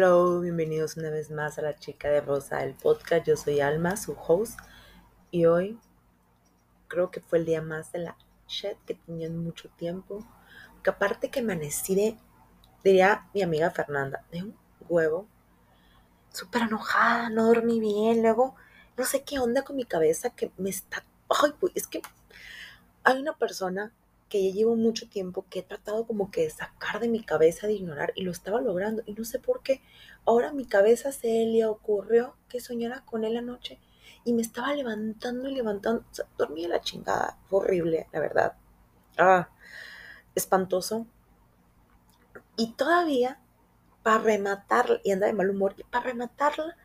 Hello, bienvenidos una vez más a la chica de Rosa, el podcast. Yo soy Alma, su host, y hoy creo que fue el día más de la shit que tenía en mucho tiempo. Que aparte que amanecí de, diría mi amiga Fernanda, de un huevo, súper enojada, no dormí bien, luego no sé qué onda con mi cabeza que me está... Ay, es que hay una persona que ya llevo mucho tiempo que he tratado como que de sacar de mi cabeza, de ignorar, y lo estaba logrando. Y no sé por qué. Ahora mi cabeza se le ocurrió que soñara con él anoche y me estaba levantando y levantando. Dormía la chingada. Fue horrible, la verdad. Ah, espantoso. Y todavía, para rematarla, y anda de mal humor, y para rematarla,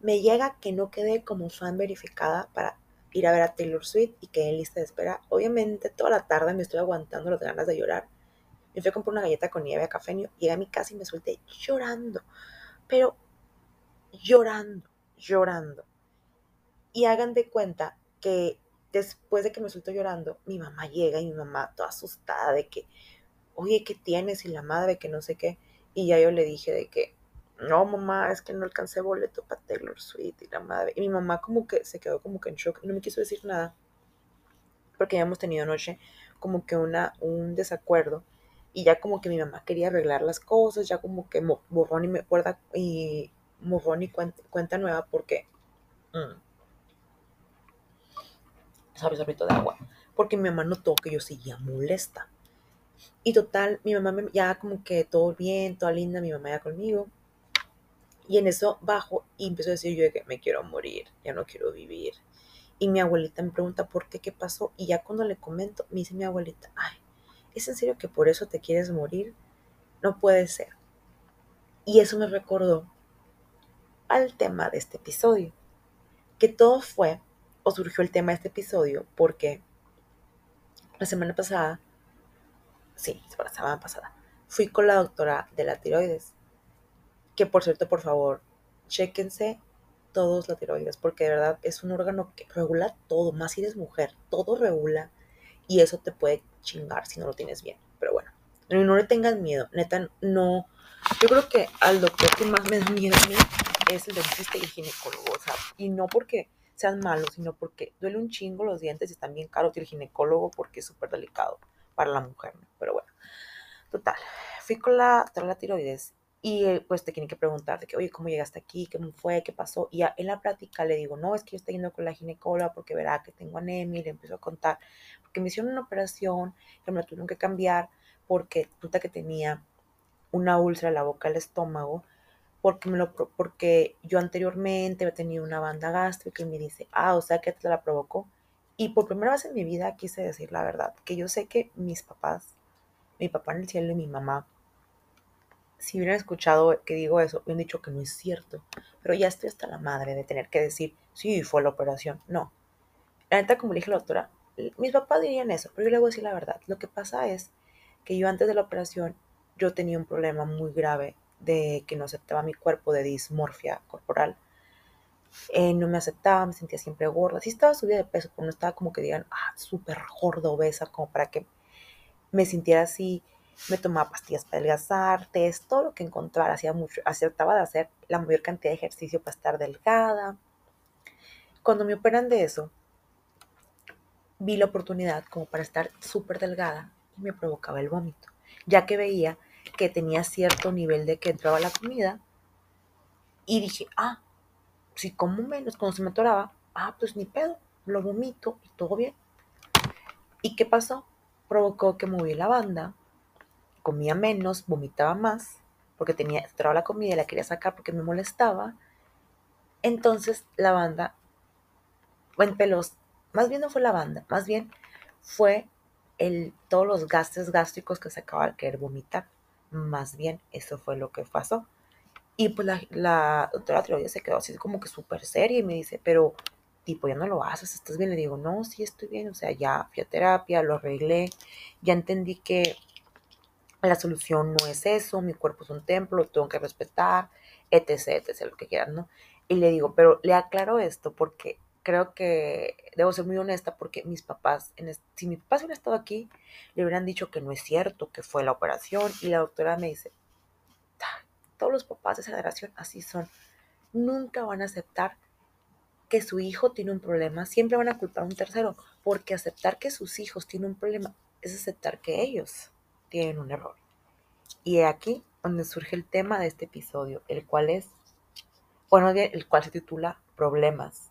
me llega que no quede como fan verificada para ir a ver a Taylor Swift y quedé en lista de espera. Obviamente toda la tarde me estoy aguantando las ganas de llorar. Me fui a comprar una galleta con nieve a cafeño, llegué a mi casa y me solté llorando, pero llorando, llorando. Y hagan de cuenta que después de que me suelto llorando, mi mamá llega y mi mamá toda asustada de que, oye, ¿qué tienes? Y la madre que no sé qué. Y ya yo le dije de que, no, mamá, es que no alcancé boleto para Taylor Swift y la madre. Y mi mamá como que se quedó como que en shock no me quiso decir nada. Porque ya hemos tenido anoche como que una, un desacuerdo. Y ya como que mi mamá quería arreglar las cosas, ya como que borrón y me acuerda y borrón y cuenta, nueva porque... Mm, ¿Sabes? de agua. Porque mi mamá notó que yo seguía molesta. Y total, mi mamá ya como que todo bien, toda linda, mi mamá ya conmigo. Y en eso bajo y empiezo a decir yo que me quiero morir, ya no quiero vivir. Y mi abuelita me pregunta por qué, qué pasó. Y ya cuando le comento, me dice mi abuelita, ay, ¿es en serio que por eso te quieres morir? No puede ser. Y eso me recordó al tema de este episodio. Que todo fue, o surgió el tema de este episodio, porque la semana pasada, sí, la semana pasada, fui con la doctora de la tiroides que por cierto, por favor, chéquense todos la tiroides, porque de verdad es un órgano que regula todo, más si eres mujer, todo regula y eso te puede chingar si no lo tienes bien. Pero bueno, no, le tengan miedo, neta, no. Yo creo que al doctor que más me da miedo a mí es el dentista y el ginecólogo, o sea, y no porque sean malos, sino porque duele un chingo los dientes y están bien caros y el ginecólogo porque es súper delicado para la mujer, Pero bueno, total, fui con la, la tiroides y eh, pues te tienen que preguntar de que, oye, ¿cómo llegaste aquí? ¿Qué fue? ¿Qué pasó? Y en la práctica le digo, no, es que yo estoy yendo con la ginecóloga porque verá que tengo anemia y le empiezo a contar. Porque me hicieron una operación que me la tuvieron que cambiar porque puta que tenía una úlcera en la boca del estómago porque, me lo, porque yo anteriormente había tenido una banda gástrica y me dice, ah, o sea que te la provocó. Y por primera vez en mi vida quise decir la verdad, que yo sé que mis papás, mi papá en el cielo y mi mamá, si hubieran escuchado que digo eso, hubieran dicho que no es cierto. Pero ya estoy hasta la madre de tener que decir, sí, fue la operación. No. La neta, como le dije a la doctora, mis papás dirían eso, pero yo le voy a decir la verdad. Lo que pasa es que yo antes de la operación, yo tenía un problema muy grave de que no aceptaba mi cuerpo de dismorfia corporal. Eh, no me aceptaba, me sentía siempre gorda. Sí estaba subida de peso, pero no estaba como que digan, ah, súper gorda, obesa, como para que me sintiera así me tomaba pastillas para adelgazar, test, todo lo que encontrara, hacía mucho, acertaba de hacer la mayor cantidad de ejercicio para estar delgada. Cuando me operan de eso, vi la oportunidad como para estar súper delgada y me provocaba el vómito, ya que veía que tenía cierto nivel de que entraba la comida y dije, ah, si como menos cuando se me atoraba, ah, pues ni pedo, lo vomito y todo bien. ¿Y qué pasó? Provocó que moví la banda, comía menos, vomitaba más, porque tenía, entraba la comida y la quería sacar porque me molestaba. Entonces la banda, en pelos, más bien no fue la banda, más bien fue el, todos los gases gástricos que se acaba al querer vomitar. Más bien eso fue lo que pasó. Y pues la, doctora tiroides se quedó así como que súper seria y me dice, pero tipo, ya no lo haces, ¿estás bien? Le digo, no, sí estoy bien, o sea, ya fui a terapia, lo arreglé, ya entendí que la solución no es eso, mi cuerpo es un templo, lo tengo que respetar, etc, etc, lo que quieran, ¿no? Y le digo, pero le aclaro esto porque creo que debo ser muy honesta porque mis papás, en si mis papás hubieran estado aquí, le hubieran dicho que no es cierto, que fue la operación y la doctora me dice, todos los papás de esa generación así son. Nunca van a aceptar que su hijo tiene un problema, siempre van a culpar a un tercero, porque aceptar que sus hijos tienen un problema es aceptar que ellos tienen un error. Y aquí donde surge el tema de este episodio, el cual es, bueno, el cual se titula Problemas.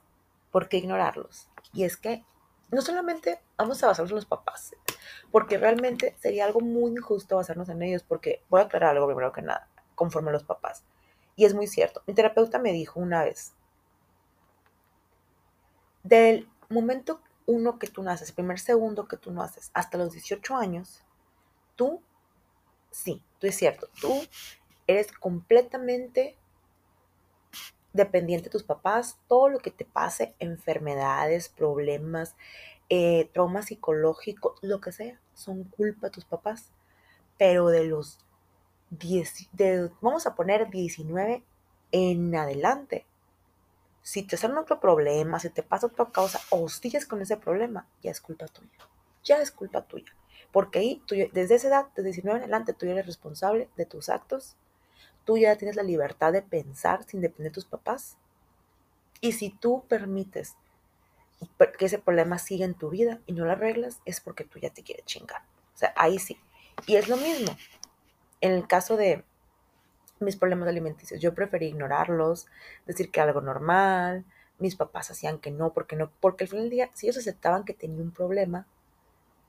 ¿Por qué ignorarlos? Y es que no solamente vamos a basarnos en los papás, porque realmente sería algo muy injusto basarnos en ellos, porque voy a aclarar algo primero que nada, conforme a los papás. Y es muy cierto. Mi terapeuta me dijo una vez, del momento uno que tú naces, primer segundo que tú naces, hasta los 18 años, tú, sí, tú es cierto, tú eres completamente dependiente de tus papás, todo lo que te pase, enfermedades, problemas, eh, traumas psicológicos, lo que sea, son culpa de tus papás. Pero de los 10, de, vamos a poner 19 en adelante, si te sale otro problema, si te pasa otra causa o sigues con ese problema, ya es culpa tuya. Ya es culpa tuya. Porque ahí, desde esa edad, desde 19 en adelante, tú ya eres responsable de tus actos. Tú ya tienes la libertad de pensar sin depender de tus papás. Y si tú permites que ese problema siga en tu vida y no lo arreglas, es porque tú ya te quieres chingar. O sea, ahí sí. Y es lo mismo. En el caso de, mis problemas alimenticios. Yo preferí ignorarlos, decir que algo normal. Mis papás hacían que no, porque no, porque al final del día, si ellos aceptaban que tenía un problema,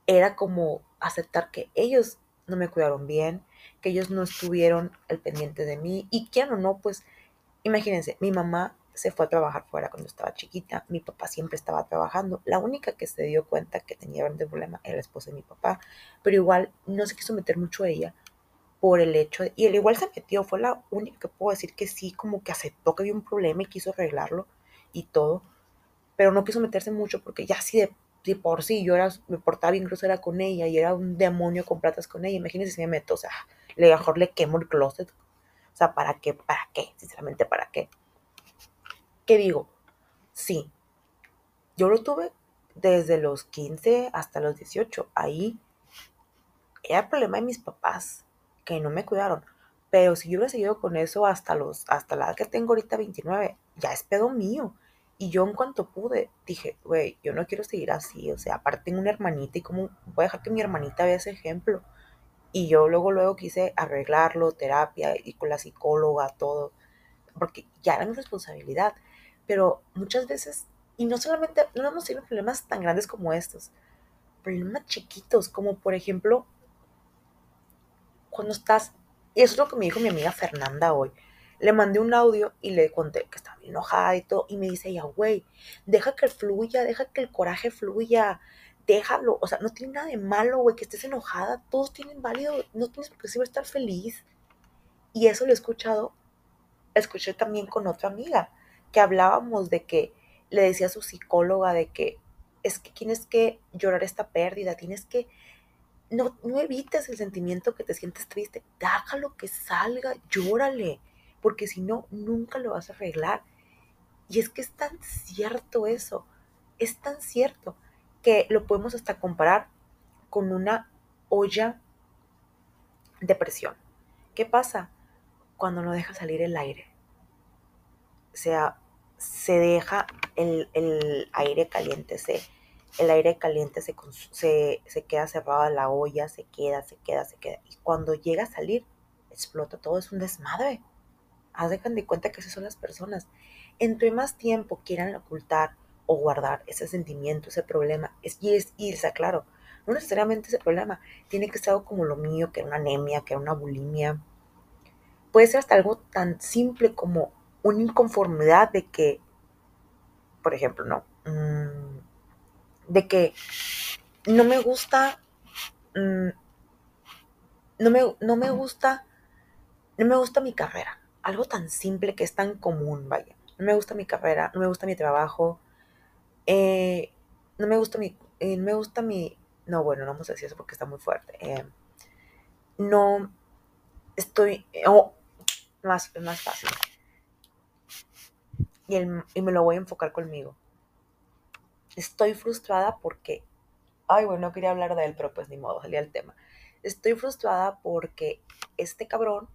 era como aceptar que ellos no me cuidaron bien, que ellos no estuvieron al pendiente de mí. Y quién o no, pues, imagínense, mi mamá se fue a trabajar fuera cuando estaba chiquita, mi papá siempre estaba trabajando. La única que se dio cuenta que tenía un problema era la esposa de mi papá, pero igual no se quiso meter mucho a ella por el hecho, y él igual se metió, fue la única que puedo decir que sí, como que aceptó que había un problema y quiso arreglarlo y todo, pero no quiso meterse mucho porque ya sí de, por sí yo era, me portaba bien grosera con ella y era un demonio con platas con ella, imagínense si me meto, o sea, le mejor le quemo el closet, o sea, ¿para qué? ¿Para qué? Sinceramente, ¿para qué? ¿Qué digo? Sí, yo lo tuve desde los 15 hasta los 18, ahí era el problema de mis papás, que no me cuidaron. Pero si yo hubiera seguido con eso hasta, los, hasta la edad que tengo ahorita, 29, ya es pedo mío. Y yo en cuanto pude, dije, güey, yo no quiero seguir así. O sea, aparte tengo una hermanita y como voy a dejar que mi hermanita vea ese ejemplo. Y yo luego, luego quise arreglarlo, terapia y con la psicóloga, todo. Porque ya era mi responsabilidad. Pero muchas veces, y no solamente, no hemos tenido problemas tan grandes como estos, problemas chiquitos, como por ejemplo, cuando estás, y eso es lo que me dijo mi amiga Fernanda hoy, le mandé un audio y le conté que estaba enojada y todo, y me dice ella, güey, deja que fluya, deja que el coraje fluya, déjalo, o sea, no tiene nada de malo, güey, que estés enojada, todos tienen válido, no tienes por qué siempre estar feliz. Y eso lo he escuchado, escuché también con otra amiga, que hablábamos de que le decía a su psicóloga de que es que tienes que llorar esta pérdida, tienes que no, no evites el sentimiento que te sientes triste, déjalo que salga, llórale, porque si no, nunca lo vas a arreglar. Y es que es tan cierto eso, es tan cierto que lo podemos hasta comparar con una olla de presión. ¿Qué pasa cuando no deja salir el aire? O sea, se deja el, el aire caliente, se, el aire caliente se, se, queda cerrado en la olla, se queda, se queda, se queda. Y cuando llega a salir, explota todo, es un desmadre. Haz de cuenta que esas son las personas. Entre más tiempo quieran ocultar o guardar ese sentimiento, ese problema, es, y es irse, claro, no necesariamente ese problema, tiene que ser algo como lo mío, que era una anemia, que era una bulimia. Puede ser hasta algo tan simple como una inconformidad de que, por ejemplo, no, mm, de que no me gusta, mm, no, me, no me gusta, no me gusta mi carrera. Algo tan simple que es tan común, vaya. No me gusta mi carrera, no me gusta mi trabajo, eh, no me gusta mi, eh, no me gusta mi, no, bueno, no vamos a decir eso porque está muy fuerte. Eh, no estoy, oh, más, más fácil. Y, y me lo voy a enfocar conmigo Estoy frustrada porque, ay, bueno, no quería hablar de él, pero pues ni modo, salía el tema. Estoy frustrada porque este cabrón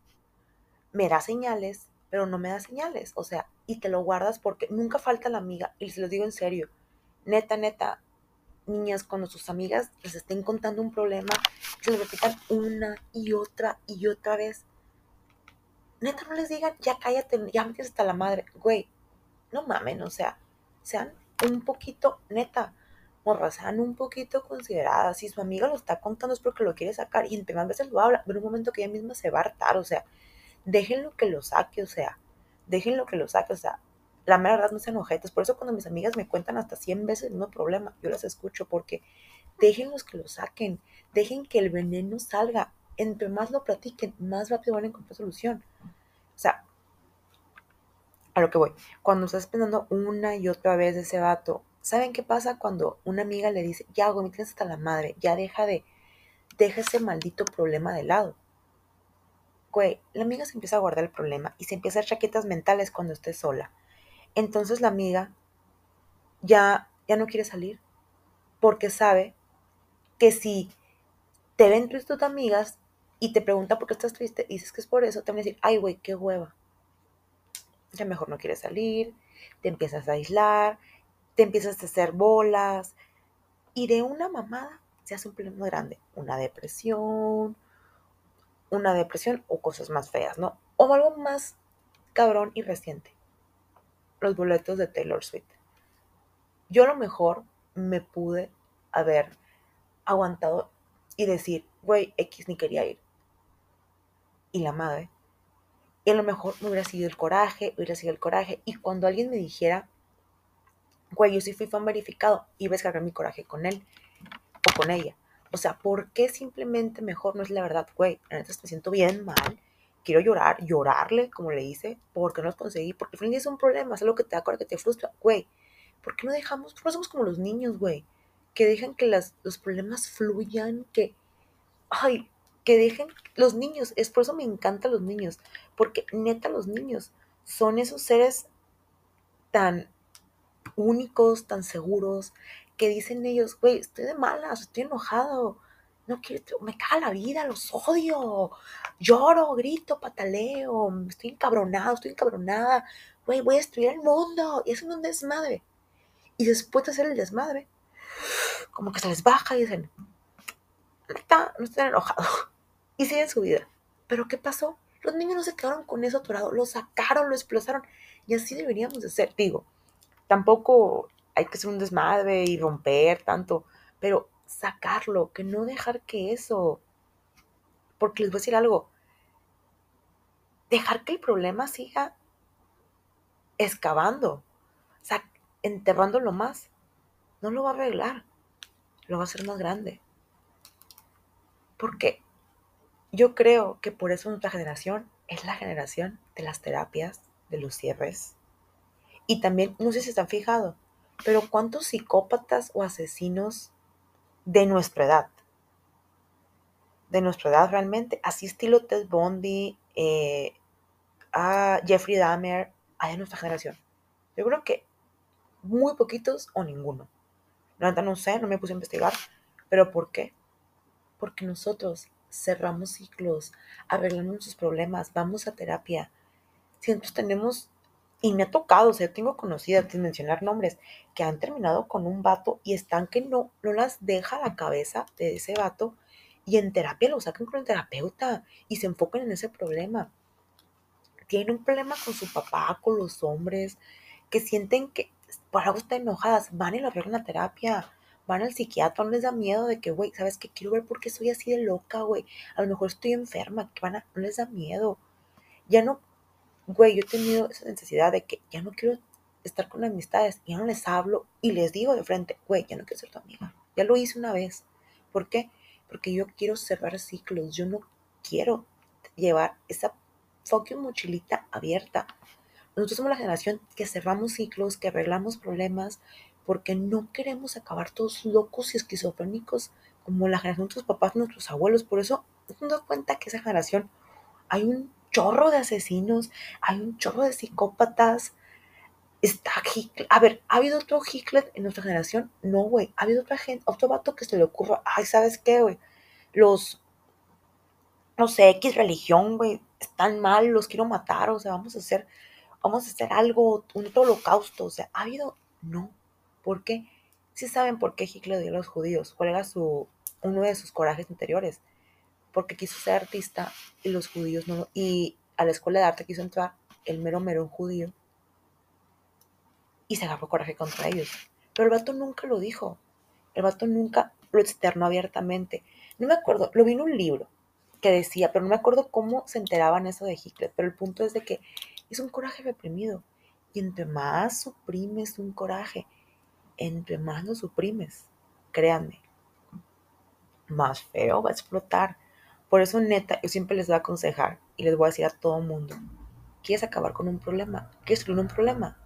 me da señales, pero no me da señales. O sea, y te lo guardas porque nunca falta la amiga. Y se lo digo en serio. Neta, neta, niñas, cuando sus amigas les estén contando un problema, se lo repitan una y otra y otra vez. Neta, no les digan, ya cállate, ya me hasta la madre. Güey, no mamen, o sea, sean un poquito, neta, morra, sean un poquito consideradas. Si su amiga lo está contando es porque lo quiere sacar y entre más veces lo habla, pero un momento que ella misma se va a hartar, o sea, déjenlo que lo saque, o sea, déjenlo que lo saque, o sea, la mera verdad no sean ojetes. Por eso cuando mis amigas me cuentan hasta 100 veces no problema, yo las escucho porque déjenlos que lo saquen, dejen que el veneno salga. Entre más lo platiquen, más rápido van a encontrar solución. O sea, a lo que voy, cuando estás pensando una y otra vez de ese vato, ¿saben qué pasa cuando una amiga le dice, ya, güey, me tienes hasta la madre, ya deja de, deja ese maldito problema de lado? La amiga se empieza a guardar el problema y se empieza a hacer chaquetas mentales cuando esté sola entonces la amiga ya, ya no quiere salir porque sabe que si te ven tristes tus amigas y te preguntan por qué estás triste y dices que es por eso, te van a decir, ay, güey, qué hueva. Ya mejor no quieres salir, te empiezas a aislar, te empiezas a hacer bolas y de una mamada se hace un problema grande, una depresión, una depresión o cosas más feas, ¿no? O algo más cabrón y reciente los boletos de Taylor Swift. Yo a lo mejor me pude haber aguantado y decir, güey, X ni quería ir. Y la madre. Y a lo mejor me hubiera sido el coraje, hubiera sido el coraje. Y cuando alguien me dijera, güey, yo sí fui fan verificado, iba a descargar mi coraje con él o con ella. O sea, ¿por qué simplemente mejor no es la verdad, güey? Entonces me siento bien mal quiero llorar, llorarle, como le hice, porque no lo conseguí, porque al final es un problema, es algo que te da que te frustra, güey. ¿Por qué no dejamos, no somos como los niños, güey? Que dejan que las, los problemas fluyan, que, ay, que dejen los niños, es por eso me encantan los niños, porque neta los niños son esos seres tan únicos, tan seguros, que dicen ellos, güey, estoy de malas, estoy enojado, no quiero, me caga la vida, los odio, lloro, grito, pataleo, estoy encabronado, estoy encabronada, güey, voy a destruir el mundo, y es un desmadre. Y después de hacer el desmadre, como que se les baja y dicen, neta, no estoy enojado, y siguen su vida. Pero ¿qué pasó? Los niños no se quedaron con eso atorado, lo sacaron, lo explotaron, y así deberíamos de ser. Digo, tampoco hay que ser un desmadre y romper tanto, pero sacarlo, que no dejar que eso, porque les voy a decir algo, dejar que el problema siga excavando, o sea, enterrándolo más, no lo va a arreglar, lo va a hacer más grande. Porque yo creo que por eso nuestra generación es la generación de las terapias, de los cierres. Y también, no sé si se han fijado, pero ¿cuántos psicópatas o asesinos de nuestra edad. De nuestra edad realmente. Así estilo Ted Bundy, eh, a Jeffrey Dahmer, a de nuestra generación. Yo creo que muy poquitos o ninguno. No sé, no me puse a investigar. Pero ¿por qué? Porque nosotros cerramos ciclos, arreglamos nuestros problemas, vamos a terapia. Siempre tenemos y me ha tocado, o sea, tengo conocidas, sin mencionar nombres, que han terminado con un vato y están que no, no las deja la cabeza de ese vato y en terapia lo sacan con el terapeuta y se enfocan en ese problema. Tienen un problema con su papá, con los hombres, que sienten que por algo están enojadas, van y lo arreglan la terapia, van al psiquiatra, no les da miedo de que, güey, ¿sabes qué? Quiero ver por qué soy así de loca, güey. A lo mejor estoy enferma, que van a, no les da miedo. Ya no güey, yo he tenido esa necesidad de que ya no quiero estar con amistades, ya no les hablo y les digo de frente, güey, ya no quiero ser tu amiga. Ya lo hice una vez. ¿Por qué? Porque yo quiero cerrar ciclos, yo no quiero llevar esa fucking mochilita abierta. Nosotros somos la generación que cerramos ciclos, que arreglamos problemas, porque no queremos acabar todos locos y esquizofrénicos como la generación de nuestros papás, nuestros abuelos. Por eso nos damos cuenta que esa generación hay un chorro de asesinos, hay un chorro de psicópatas. Está Hitler. A ver, ¿ha habido otro Hitler en nuestra generación? No, güey. ¿Ha habido otra gente, otro vato que se le ocurra? Ay, ¿sabes qué, güey? Los, no sé, X religión, güey. están mal, los quiero matar, o sea, vamos a hacer, vamos a hacer algo, un holocausto, o sea, ¿ha habido? No. ¿Por qué? Sí saben por qué Hitler dio a los judíos, cuál era su, uno de sus corajes interiores, porque quiso ser artista y los judíos no, y a la escuela de arte quiso entrar el mero mero judío y se agarró coraje contra ellos. Pero el vato nunca lo dijo, el vato nunca lo externó abiertamente. No me acuerdo, lo vi en un libro que decía, pero no me acuerdo cómo se enteraban eso de Hitler, pero el punto es de que es un coraje reprimido. Y entre más suprimes un coraje, entre más lo suprimes, créanme, más feo va a explotar. Por eso, neta, yo siempre les voy a aconsejar y les voy a decir a todo mundo, ¿quieres acabar con un problema? ¿Quieres con un problema?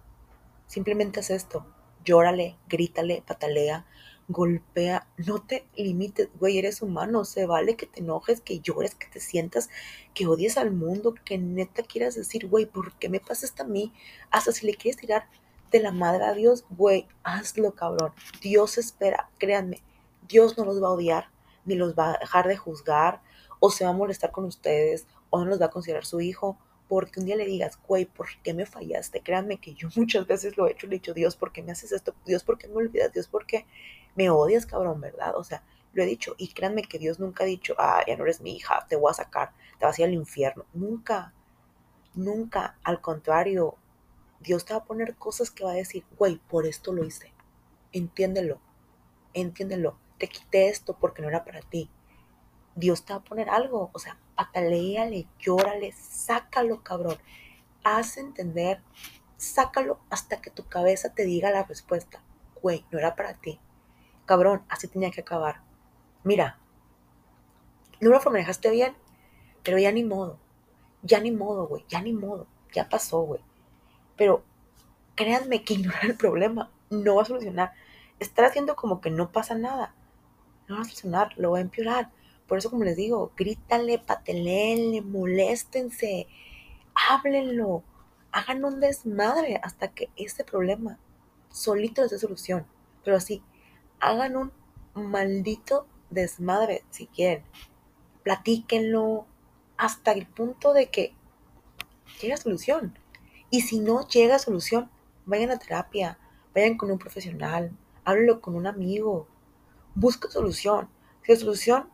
Simplemente haz esto, llórale, grítale, patalea, golpea, no te limites, güey, eres humano, se vale que te enojes, que llores, que te sientas, que odies al mundo, que neta quieras decir, güey, ¿por qué me pasa esto a mí? Hasta si le quieres tirar de la madre a Dios, güey, hazlo, cabrón. Dios espera, créanme, Dios no los va a odiar, ni los va a dejar de juzgar, o se va a molestar con ustedes, o no los va a considerar su hijo, porque un día le digas, güey, ¿por qué me fallaste? Créanme que yo muchas veces lo he hecho, le he dicho, Dios, ¿por qué me haces esto? Dios, ¿por qué me olvidas? Dios, ¿por qué me odias, cabrón, verdad? O sea, lo he dicho, y créanme que Dios nunca ha dicho, ah, ya no eres mi hija, te voy a sacar, te vas a ir al infierno. Nunca, nunca, al contrario, Dios te va a poner cosas que va a decir, güey, por esto lo hice. Entiéndelo, entiéndelo. Te quité esto porque no era para ti. Dios te va a poner algo, o sea, pataléale, llórale, sácalo, cabrón. Haz entender, sácalo hasta que tu cabeza te diga la respuesta. Güey, no era para ti. Cabrón, así tenía que acabar. Mira, no lo manejaste bien, pero ya ni modo. Ya ni modo, güey, ya ni modo. Ya pasó, güey. Pero créanme que ignorar el problema no va a solucionar. Estar haciendo como que no pasa nada. No va a solucionar, lo va a empeorar. Por eso, como les digo, grítale, patelenle, moléstense, háblenlo, hagan un desmadre hasta que este problema solito les dé solución. Pero así, hagan un maldito desmadre si quieren. Platíquenlo hasta el punto de que llegue a solución. Y si no llega a solución, vayan a terapia, vayan con un profesional, háblenlo con un amigo, busquen solución. Si la solución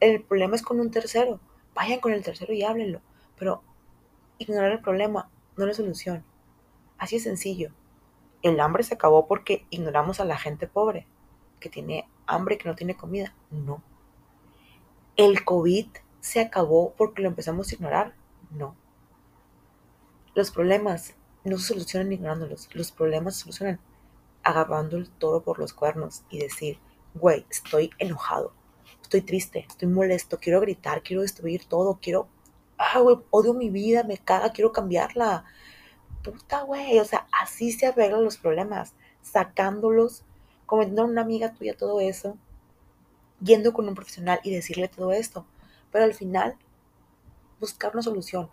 el problema es con un tercero. Vayan con el tercero y háblenlo. Pero ignorar el problema no es la solución. Así es sencillo. El hambre se acabó porque ignoramos a la gente pobre, que tiene hambre que no tiene comida. No. El COVID se acabó porque lo empezamos a ignorar. No. Los problemas no se solucionan ignorándolos. Los problemas se solucionan agarrando el toro por los cuernos y decir, güey, estoy enojado estoy triste, estoy molesto, quiero gritar, quiero destruir todo, quiero, ah, güey, odio mi vida, me caga, quiero cambiarla. Puta, güey, o sea, así se arreglan los problemas, sacándolos, comentando a una amiga tuya todo eso, yendo con un profesional y decirle todo esto. Pero al final, buscar una solución.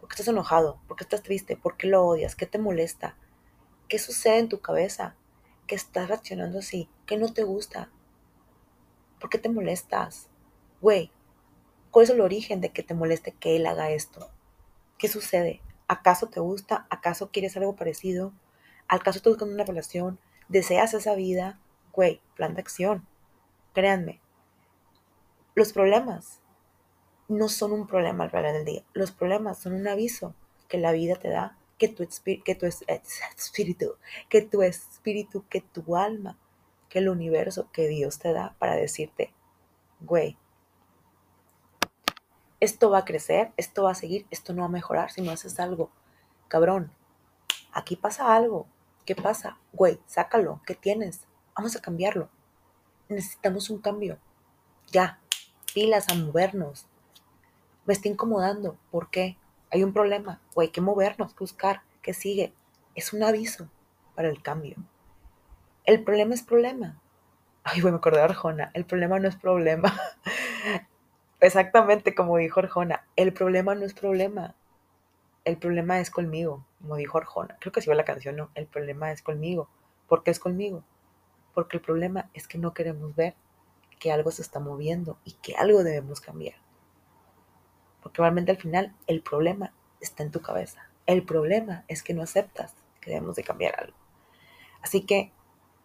¿Por qué estás enojado? ¿Por qué estás triste? ¿Por qué lo odias? ¿Qué te molesta? ¿Qué sucede en tu cabeza? ¿Qué estás reaccionando así? ¿Qué no te gusta? ¿Por qué te molestas? Güey, ¿cuál es el origen de que te moleste que él haga esto? ¿Qué sucede? ¿Acaso te gusta? ¿Acaso quieres algo parecido? ¿Acaso estás buscando una relación? ¿Deseas esa vida? Güey, plan de acción. Créanme, los problemas no son un problema al final del día. Los problemas son un aviso que la vida te da, que tu, espíritu, que tu espíritu, que tu alma que el universo, que Dios te da para decirte, güey, esto va a crecer, esto va a seguir, esto no va a mejorar si no haces algo. Cabrón, aquí pasa algo. ¿Qué pasa? Güey, sácalo. ¿Qué tienes? Vamos a cambiarlo. Necesitamos un cambio. Ya, pilas a movernos. Me está incomodando. ¿Por qué? Hay un problema. Güey, hay que movernos, buscar. ¿Qué sigue? Es un aviso para el cambio. El problema es problema. Ay, voy a acordar de Arjona. El problema no es problema. Exactamente como dijo Arjona. El problema no es problema. El problema es conmigo, como dijo Arjona. Creo que sí va la canción, ¿no? El problema es conmigo. ¿Por qué es conmigo? Porque el problema es que no queremos ver que algo se está moviendo y que algo debemos cambiar. Porque realmente al final el problema está en tu cabeza. El problema es que no aceptas que debemos de cambiar algo. Así que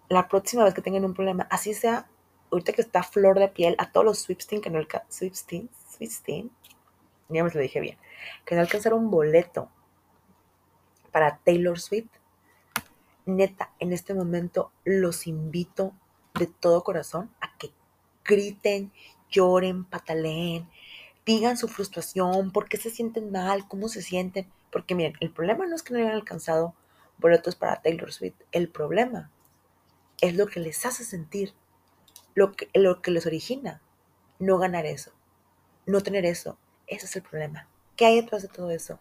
la próxima vez que tengan un problema, así sea, ahorita que está flor de piel, a todos los Swifting que no alcanzaron, ya me lo dije bien, que no alcanzaron un boleto para Taylor Swift, neta, en este momento los invito de todo corazón a que griten, lloren, pataleen, digan su frustración, por qué se sienten mal, cómo se sienten. Porque miren, el problema no es que no hayan alcanzado boletos para Taylor Swift, el problema es lo que les hace sentir, lo que, lo que les origina no ganar eso, no tener eso. Ese es el problema. ¿Qué hay detrás de todo eso?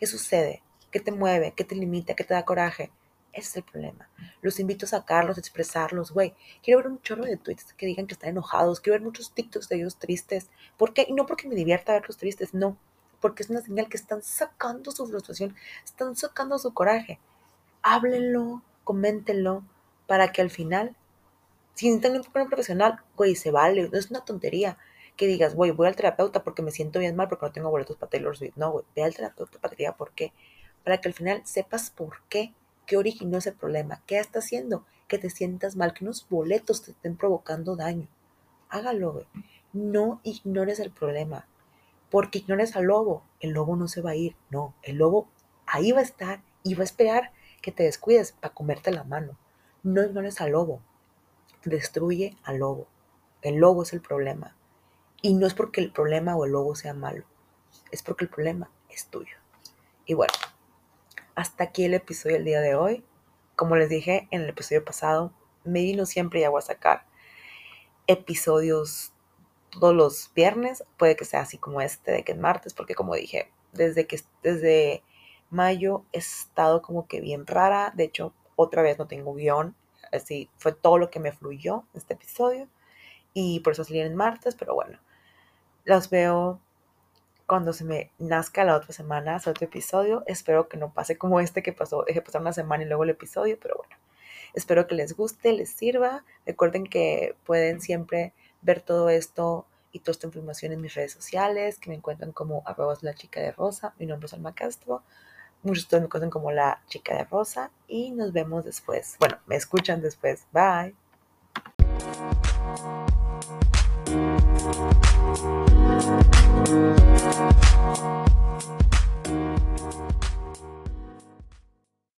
¿Qué sucede? ¿Qué te mueve? ¿Qué te limita? ¿Qué te da coraje? Ese es el problema. Los invito a sacarlos, a expresarlos, güey. Quiero ver un chorro de tweets que digan que están enojados. Quiero ver muchos TikToks de ellos tristes. ¿Por qué? Y no porque me divierta verlos tristes, no. Porque es una señal que están sacando su frustración, están sacando su coraje. Háblenlo, coméntenlo, para que al final, si necesitan un profesional, güey, se vale. No es una tontería que digas, güey, voy al terapeuta porque me siento bien mal porque no tengo boletos para Taylor Swift. No, güey, ve al terapeuta para que diga por qué. Para que al final sepas por qué ¿Qué originó ese problema? ¿Qué está haciendo? Que te sientas mal, que unos boletos te estén provocando daño. Hágalo, güey. No ignores el problema. Porque ignores al lobo. El lobo no se va a ir. No, el lobo ahí va a estar y va a esperar que te descuides para comerte la mano. No ignores al lobo. Destruye al lobo. El lobo es el problema. Y no es porque el problema o el lobo sea malo. Es porque el problema es tuyo. Y bueno, hasta aquí el episodio del día de hoy. Como les dije en el episodio pasado, me vino siempre ya voy a sacar episodios todos los viernes. Puede que sea así como este, de que es martes, porque como dije, desde que desde mayo he estado como que bien rara. De hecho, otra vez no tengo guion. Así fue todo lo que me fluyó este episodio. Y por eso salí en martes, pero bueno. Los veo cuando se me nazca la otra semana, otro episodio. Espero que no pase como este que pasó, dejé pasar una semana y luego el episodio, pero bueno. Espero que les guste, les sirva. Recuerden que pueden siempre ver todo esto y toda esta información en mis redes sociales, que me encuentran como arroba la chica de rosa. Mi nombre es Alma Castro. Muchos de me conocen como la chica de rosa y nos vemos después. Bueno, me escuchan después. Bye.